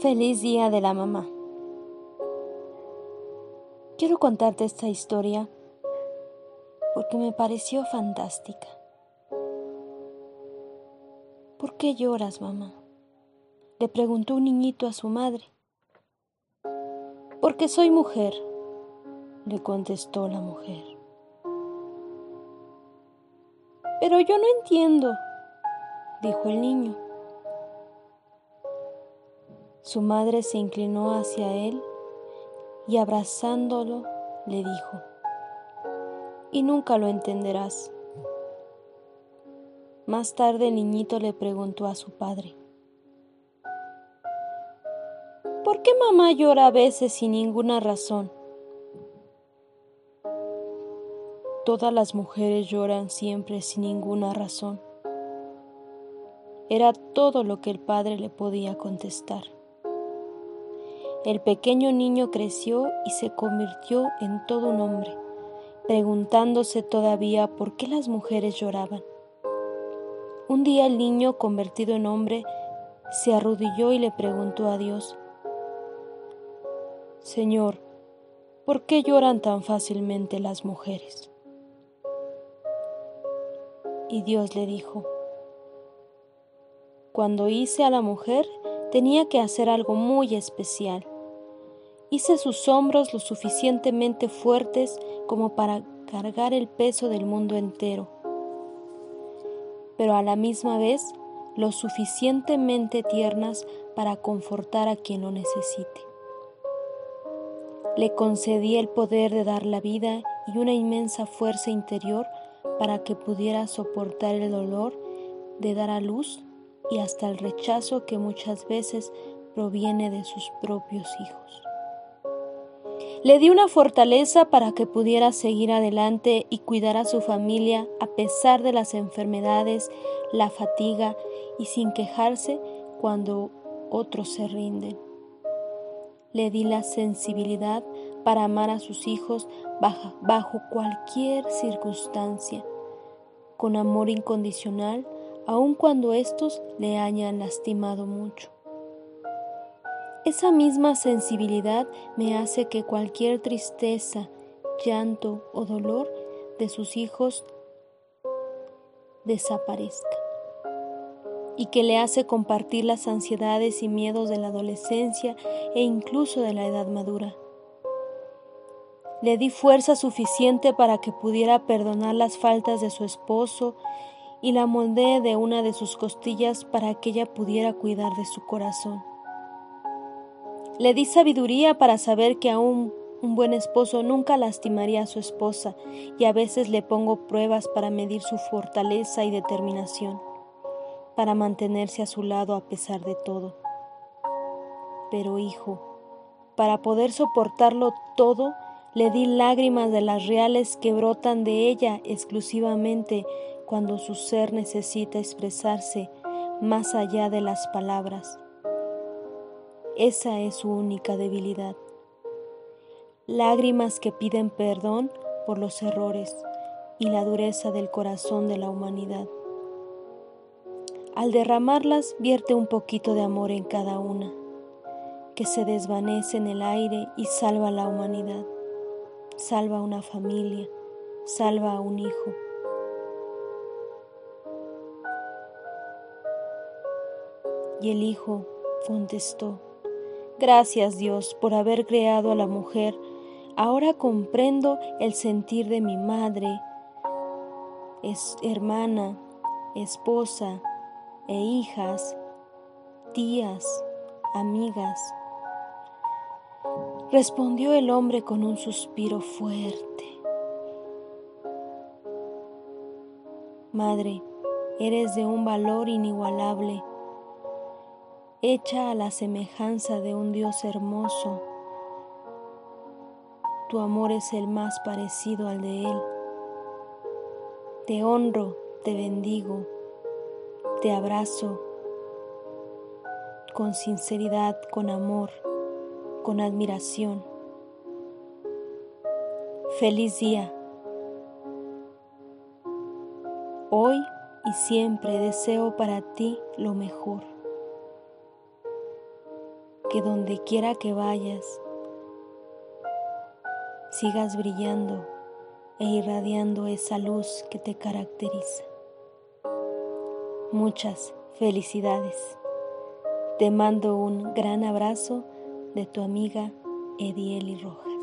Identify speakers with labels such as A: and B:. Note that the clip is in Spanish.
A: Feliz Día de la Mamá. Quiero contarte esta historia porque me pareció fantástica. ¿Por qué lloras, mamá? Le preguntó un niñito a su madre. Porque soy mujer, le contestó la mujer. Pero yo no entiendo, dijo el niño. Su madre se inclinó hacia él y abrazándolo le dijo, y nunca lo entenderás. Más tarde el niñito le preguntó a su padre, ¿por qué mamá llora a veces sin ninguna razón? Todas las mujeres lloran siempre sin ninguna razón. Era todo lo que el padre le podía contestar. El pequeño niño creció y se convirtió en todo un hombre, preguntándose todavía por qué las mujeres lloraban. Un día el niño, convertido en hombre, se arrodilló y le preguntó a Dios, Señor, ¿por qué lloran tan fácilmente las mujeres? Y Dios le dijo, Cuando hice a la mujer, tenía que hacer algo muy especial. Hice sus hombros lo suficientemente fuertes como para cargar el peso del mundo entero, pero a la misma vez lo suficientemente tiernas para confortar a quien lo necesite. Le concedí el poder de dar la vida y una inmensa fuerza interior para que pudiera soportar el dolor de dar a luz y hasta el rechazo que muchas veces proviene de sus propios hijos. Le di una fortaleza para que pudiera seguir adelante y cuidar a su familia a pesar de las enfermedades, la fatiga y sin quejarse cuando otros se rinden. Le di la sensibilidad para amar a sus hijos bajo, bajo cualquier circunstancia, con amor incondicional, aun cuando éstos le hayan lastimado mucho. Esa misma sensibilidad me hace que cualquier tristeza, llanto o dolor de sus hijos desaparezca y que le hace compartir las ansiedades y miedos de la adolescencia e incluso de la edad madura. Le di fuerza suficiente para que pudiera perdonar las faltas de su esposo y la moldeé de una de sus costillas para que ella pudiera cuidar de su corazón. Le di sabiduría para saber que aún un buen esposo nunca lastimaría a su esposa y a veces le pongo pruebas para medir su fortaleza y determinación, para mantenerse a su lado a pesar de todo. Pero hijo, para poder soportarlo todo, le di lágrimas de las reales que brotan de ella exclusivamente cuando su ser necesita expresarse más allá de las palabras esa es su única debilidad. Lágrimas que piden perdón por los errores y la dureza del corazón de la humanidad. Al derramarlas vierte un poquito de amor en cada una, que se desvanece en el aire y salva a la humanidad, salva a una familia, salva a un hijo. Y el hijo contestó, Gracias Dios por haber creado a la mujer. Ahora comprendo el sentir de mi madre, es hermana, esposa e hijas, tías, amigas. Respondió el hombre con un suspiro fuerte. Madre, eres de un valor inigualable hecha a la semejanza de un Dios hermoso. Tu amor es el más parecido al de Él. Te honro, te bendigo, te abrazo con sinceridad, con amor, con admiración. Feliz día. Hoy y siempre deseo para ti lo mejor. Que donde quiera que vayas, sigas brillando e irradiando esa luz que te caracteriza. Muchas felicidades. Te mando un gran abrazo de tu amiga Edieli Rojas.